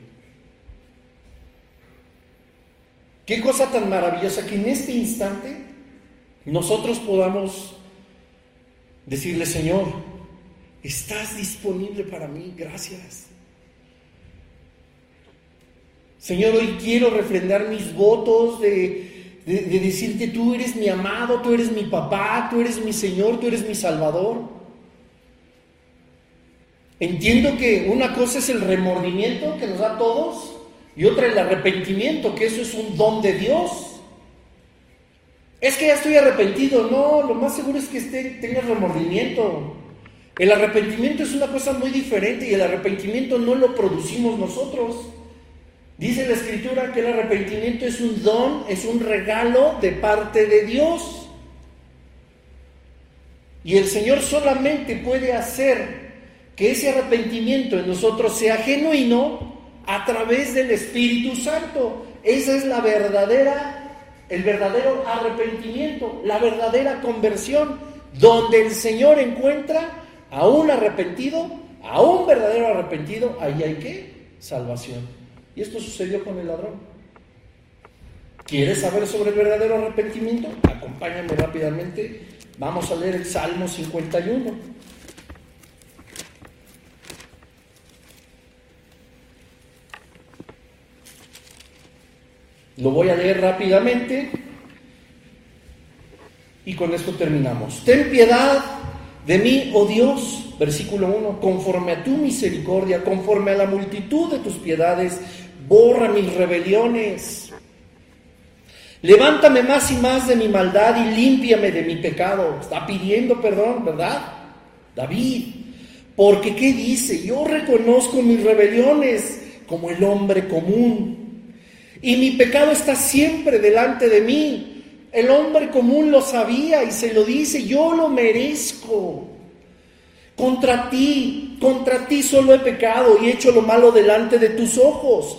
Qué cosa tan maravillosa que en este instante nosotros podamos Decirle, Señor, estás disponible para mí, gracias. Señor, hoy quiero refrendar mis votos de, de, decirte, tú eres mi amado, tú eres mi papá, tú eres mi Señor, tú eres mi Salvador. Entiendo que una cosa es el remordimiento que nos da a todos y otra el arrepentimiento, que eso es un don de Dios. Es que ya estoy arrepentido. No, lo más seguro es que esté, tengas remordimiento. El arrepentimiento es una cosa muy diferente y el arrepentimiento no lo producimos nosotros. Dice la escritura que el arrepentimiento es un don, es un regalo de parte de Dios. Y el Señor solamente puede hacer que ese arrepentimiento en nosotros sea genuino a través del Espíritu Santo. Esa es la verdadera el verdadero arrepentimiento, la verdadera conversión, donde el Señor encuentra a un arrepentido, a un verdadero arrepentido, ahí hay que salvación. Y esto sucedió con el ladrón. ¿Quieres saber sobre el verdadero arrepentimiento? Acompáñame rápidamente. Vamos a leer el Salmo 51. Lo voy a leer rápidamente y con esto terminamos. Ten piedad de mí, oh Dios, versículo 1, conforme a tu misericordia, conforme a la multitud de tus piedades, borra mis rebeliones. Levántame más y más de mi maldad y límpiame de mi pecado. Está pidiendo perdón, ¿verdad? David. Porque ¿qué dice? Yo reconozco mis rebeliones como el hombre común. Y mi pecado está siempre delante de mí. El hombre común lo sabía y se lo dice, yo lo merezco. Contra ti, contra ti solo he pecado y he hecho lo malo delante de tus ojos,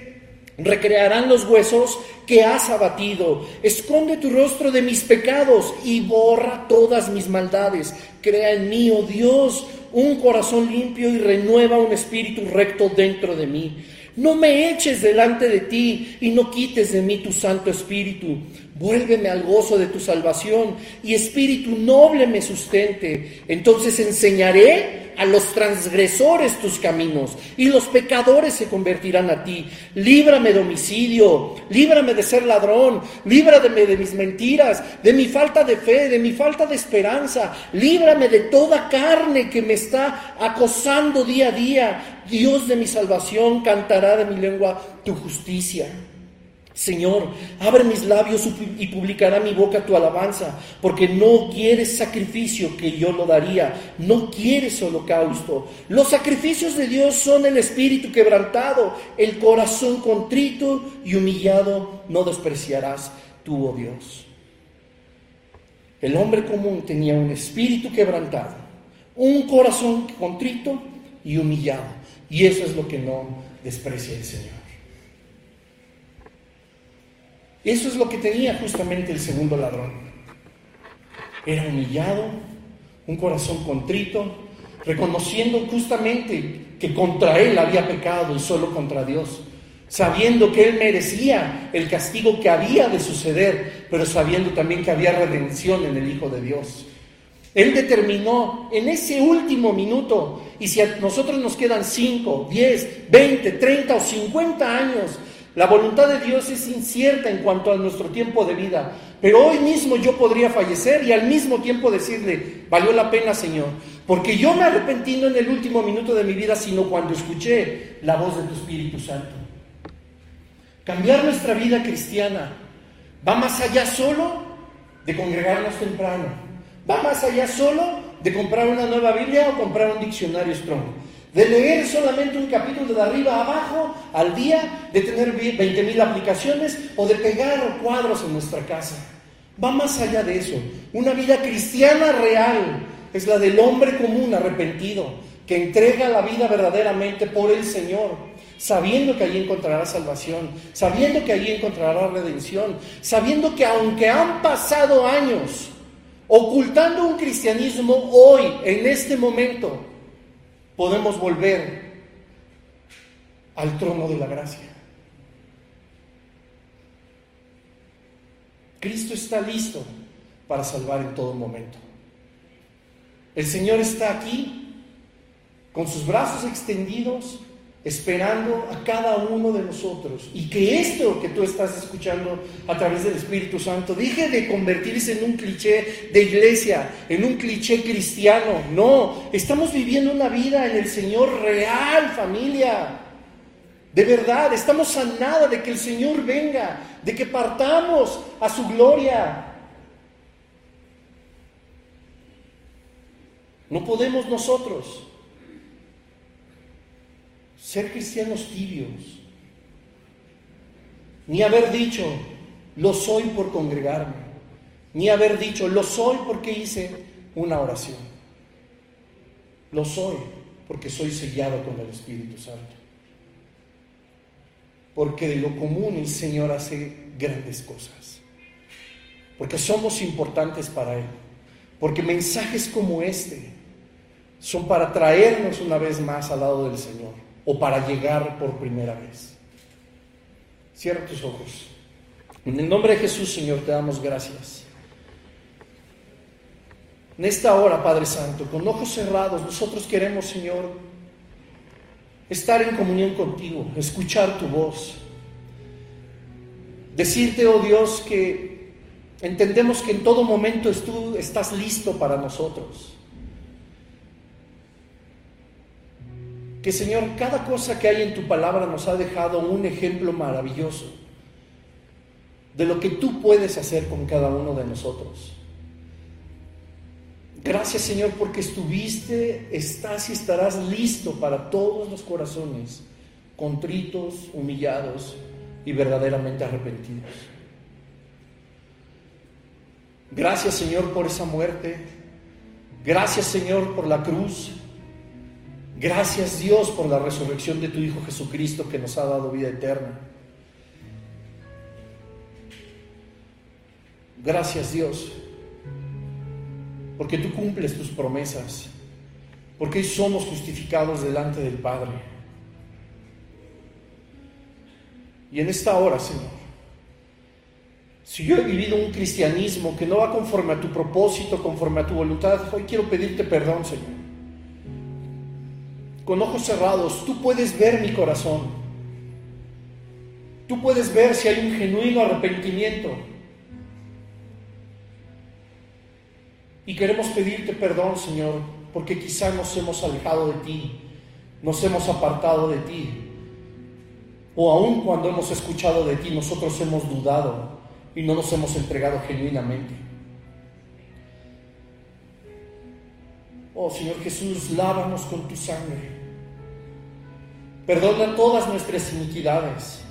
recrearán los huesos que has abatido. Esconde tu rostro de mis pecados y borra todas mis maldades. Crea en mí, oh Dios, un corazón limpio y renueva un espíritu recto dentro de mí. No me eches delante de ti y no quites de mí tu Santo Espíritu. Vuélveme al gozo de tu salvación y espíritu noble me sustente. Entonces enseñaré a los transgresores tus caminos y los pecadores se convertirán a ti. Líbrame de homicidio, líbrame de ser ladrón, líbrame de mis mentiras, de mi falta de fe, de mi falta de esperanza. Líbrame de toda carne que me está acosando día a día. Dios de mi salvación cantará de mi lengua tu justicia. Señor, abre mis labios y publicará mi boca tu alabanza, porque no quieres sacrificio que yo lo daría, no quieres holocausto. Los sacrificios de Dios son el espíritu quebrantado, el corazón contrito y humillado, no despreciarás tú, oh Dios. El hombre común tenía un espíritu quebrantado, un corazón contrito y humillado, y eso es lo que no desprecia el Señor. Eso es lo que tenía justamente el segundo ladrón. Era humillado, un corazón contrito, reconociendo justamente que contra él había pecado y solo contra Dios, sabiendo que él merecía el castigo que había de suceder, pero sabiendo también que había redención en el Hijo de Dios. Él determinó en ese último minuto, y si a nosotros nos quedan 5, 10, 20, 30 o 50 años la voluntad de Dios es incierta en cuanto a nuestro tiempo de vida, pero hoy mismo yo podría fallecer y al mismo tiempo decirle, valió la pena Señor, porque yo me arrepentí no en el último minuto de mi vida, sino cuando escuché la voz de tu Espíritu Santo. Cambiar nuestra vida cristiana va más allá solo de congregarnos temprano, va más allá solo de comprar una nueva Biblia o comprar un diccionario Strong de leer solamente un capítulo de arriba a abajo al día, de tener 20 mil aplicaciones o de pegar cuadros en nuestra casa. Va más allá de eso. Una vida cristiana real es la del hombre común arrepentido, que entrega la vida verdaderamente por el Señor, sabiendo que allí encontrará salvación, sabiendo que allí encontrará redención, sabiendo que aunque han pasado años ocultando un cristianismo hoy, en este momento, podemos volver al trono de la gracia. Cristo está listo para salvar en todo momento. El Señor está aquí con sus brazos extendidos esperando a cada uno de nosotros. Y que esto que tú estás escuchando a través del Espíritu Santo deje de convertirse en un cliché de iglesia, en un cliché cristiano. No, estamos viviendo una vida en el Señor real, familia. De verdad, estamos a de que el Señor venga, de que partamos a su gloria. No podemos nosotros ser cristianos tibios, ni haber dicho, lo soy por congregarme, ni haber dicho, lo soy porque hice una oración, lo soy porque soy sellado con el Espíritu Santo, porque de lo común el Señor hace grandes cosas, porque somos importantes para Él, porque mensajes como este son para traernos una vez más al lado del Señor o para llegar por primera vez. Cierra tus ojos. En el nombre de Jesús, Señor, te damos gracias. En esta hora, Padre Santo, con ojos cerrados, nosotros queremos, Señor, estar en comunión contigo, escuchar tu voz. Decirte, oh Dios, que entendemos que en todo momento tú estás listo para nosotros. Que Señor, cada cosa que hay en tu palabra nos ha dejado un ejemplo maravilloso de lo que tú puedes hacer con cada uno de nosotros. Gracias Señor porque estuviste, estás y estarás listo para todos los corazones contritos, humillados y verdaderamente arrepentidos. Gracias Señor por esa muerte. Gracias Señor por la cruz. Gracias Dios por la resurrección de tu Hijo Jesucristo que nos ha dado vida eterna. Gracias Dios, porque tú cumples tus promesas, porque somos justificados delante del Padre. Y en esta hora, Señor, si yo he vivido un cristianismo que no va conforme a tu propósito, conforme a tu voluntad, hoy quiero pedirte perdón, Señor. Con ojos cerrados, tú puedes ver mi corazón. Tú puedes ver si hay un genuino arrepentimiento. Y queremos pedirte perdón, Señor, porque quizá nos hemos alejado de ti, nos hemos apartado de ti. O aun cuando hemos escuchado de ti, nosotros hemos dudado y no nos hemos entregado genuinamente. Oh Señor Jesús, lávanos con tu sangre. Perdona todas nuestras iniquidades.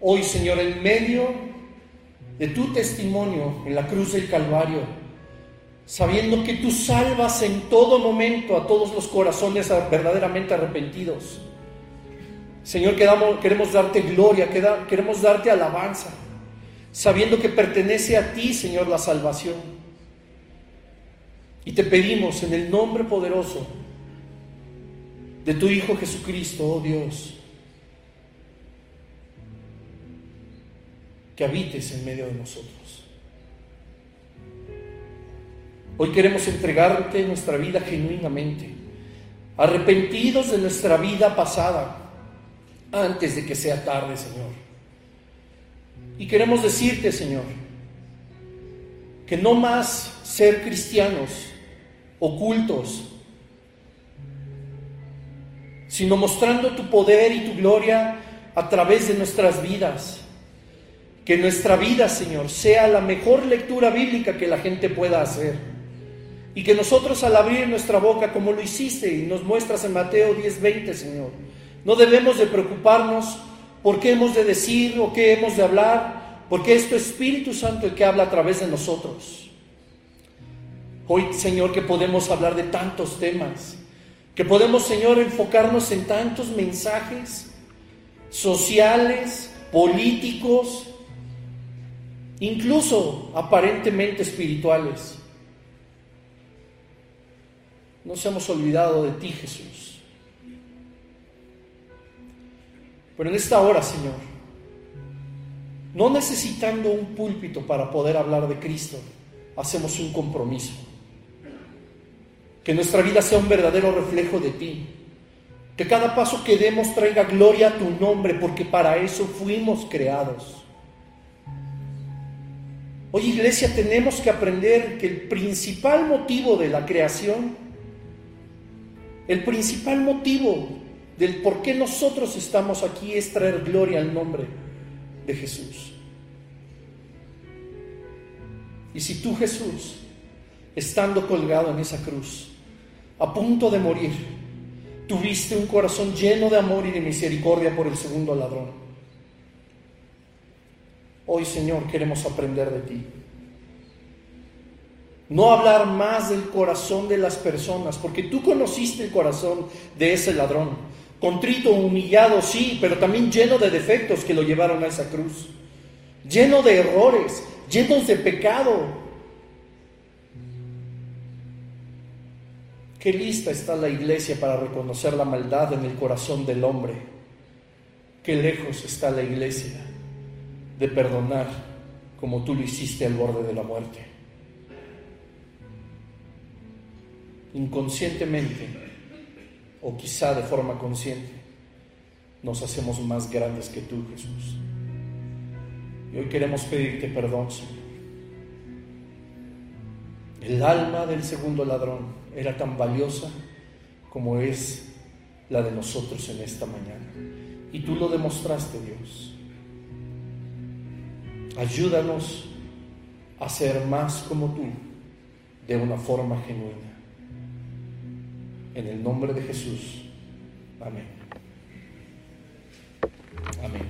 Hoy, Señor, en medio de tu testimonio en la cruz del Calvario, sabiendo que tú salvas en todo momento a todos los corazones verdaderamente arrepentidos. Señor, queremos darte gloria, queremos darte alabanza, sabiendo que pertenece a ti, Señor, la salvación. Y te pedimos en el nombre poderoso de tu Hijo Jesucristo, oh Dios, que habites en medio de nosotros. Hoy queremos entregarte nuestra vida genuinamente, arrepentidos de nuestra vida pasada, antes de que sea tarde, Señor. Y queremos decirte, Señor, que no más ser cristianos ocultos, sino mostrando tu poder y tu gloria a través de nuestras vidas. Que nuestra vida, Señor, sea la mejor lectura bíblica que la gente pueda hacer. Y que nosotros al abrir nuestra boca, como lo hiciste y nos muestras en Mateo 10:20, Señor, no debemos de preocuparnos por qué hemos de decir o qué hemos de hablar, porque es tu Espíritu Santo el que habla a través de nosotros. Hoy, Señor, que podemos hablar de tantos temas, que podemos, Señor, enfocarnos en tantos mensajes sociales, políticos, incluso aparentemente espirituales. Nos hemos olvidado de ti, Jesús. Pero en esta hora, Señor, no necesitando un púlpito para poder hablar de Cristo, hacemos un compromiso. Que nuestra vida sea un verdadero reflejo de ti. Que cada paso que demos traiga gloria a tu nombre, porque para eso fuimos creados. Hoy iglesia tenemos que aprender que el principal motivo de la creación, el principal motivo del por qué nosotros estamos aquí es traer gloria al nombre de Jesús. Y si tú Jesús, estando colgado en esa cruz, a punto de morir, tuviste un corazón lleno de amor y de misericordia por el segundo ladrón. Hoy, Señor, queremos aprender de ti. No hablar más del corazón de las personas, porque tú conociste el corazón de ese ladrón. Contrito, humillado, sí, pero también lleno de defectos que lo llevaron a esa cruz. Lleno de errores, llenos de pecado, Qué lista está la iglesia para reconocer la maldad en el corazón del hombre. Qué lejos está la iglesia de perdonar como tú lo hiciste al borde de la muerte. Inconscientemente, o quizá de forma consciente, nos hacemos más grandes que tú, Jesús. Y hoy queremos pedirte perdón, Señor. El alma del segundo ladrón era tan valiosa como es la de nosotros en esta mañana. Y tú lo demostraste, Dios. Ayúdanos a ser más como tú de una forma genuina. En el nombre de Jesús. Amén. Amén.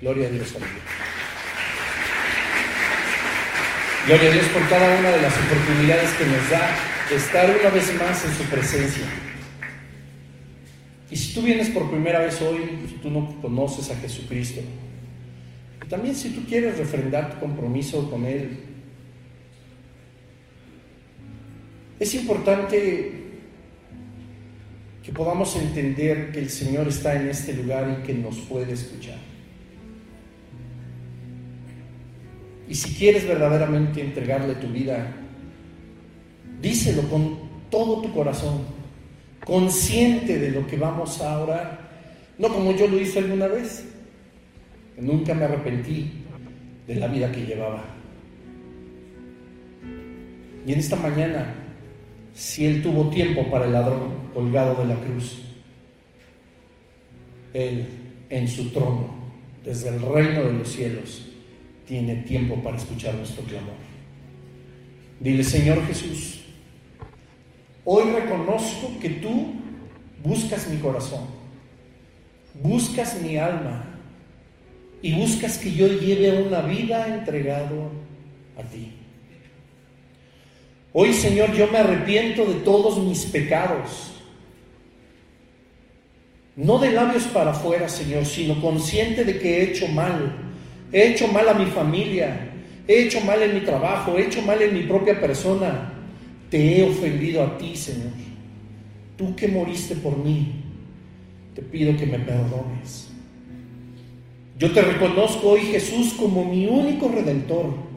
Gloria a Dios. Gloria a Dios por cada una de las oportunidades que nos da estar una vez más en su presencia. Y si tú vienes por primera vez hoy, si tú no conoces a Jesucristo, y también si tú quieres refrendar tu compromiso con Él, es importante que podamos entender que el Señor está en este lugar y que nos puede escuchar. Y si quieres verdaderamente entregarle tu vida, díselo con todo tu corazón, consciente de lo que vamos a orar, no como yo lo hice alguna vez, nunca me arrepentí de la vida que llevaba. Y en esta mañana, si Él tuvo tiempo para el ladrón colgado de la cruz, Él en su trono, desde el reino de los cielos, tiene tiempo para escuchar nuestro clamor. Dile, Señor Jesús, hoy reconozco que tú buscas mi corazón, buscas mi alma y buscas que yo lleve una vida entregado a ti. Hoy, Señor, yo me arrepiento de todos mis pecados. No de labios para afuera, Señor, sino consciente de que he hecho mal. He hecho mal a mi familia, he hecho mal en mi trabajo, he hecho mal en mi propia persona. Te he ofendido a ti, Señor. Tú que moriste por mí, te pido que me perdones. Yo te reconozco hoy, Jesús, como mi único redentor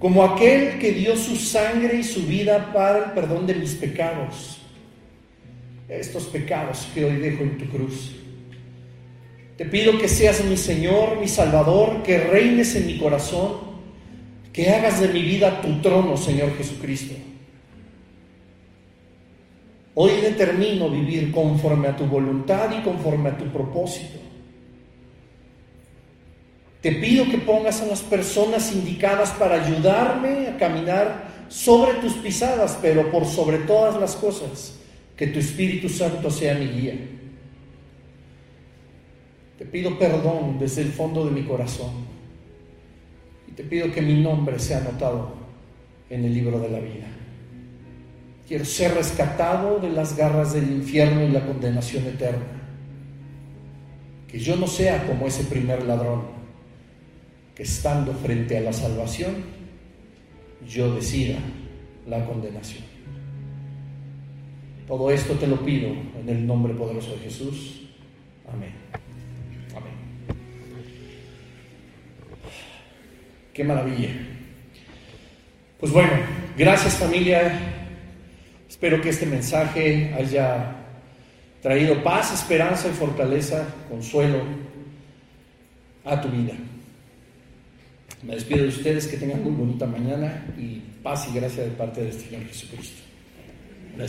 como aquel que dio su sangre y su vida para el perdón de mis pecados, estos pecados que hoy dejo en tu cruz. Te pido que seas mi Señor, mi Salvador, que reines en mi corazón, que hagas de mi vida tu trono, Señor Jesucristo. Hoy determino vivir conforme a tu voluntad y conforme a tu propósito. Te pido que pongas a las personas indicadas para ayudarme a caminar sobre tus pisadas, pero por sobre todas las cosas, que tu Espíritu Santo sea mi guía. Te pido perdón desde el fondo de mi corazón y te pido que mi nombre sea anotado en el libro de la vida. Quiero ser rescatado de las garras del infierno y la condenación eterna. Que yo no sea como ese primer ladrón estando frente a la salvación, yo decida la condenación. Todo esto te lo pido en el nombre poderoso de Jesús. Amén. Qué maravilla. Pues bueno, gracias familia. Espero que este mensaje haya traído paz, esperanza y fortaleza, consuelo a tu vida. Me despido de ustedes, que tengan muy bonita mañana y paz y gracia de parte del Señor Jesucristo. Gracias.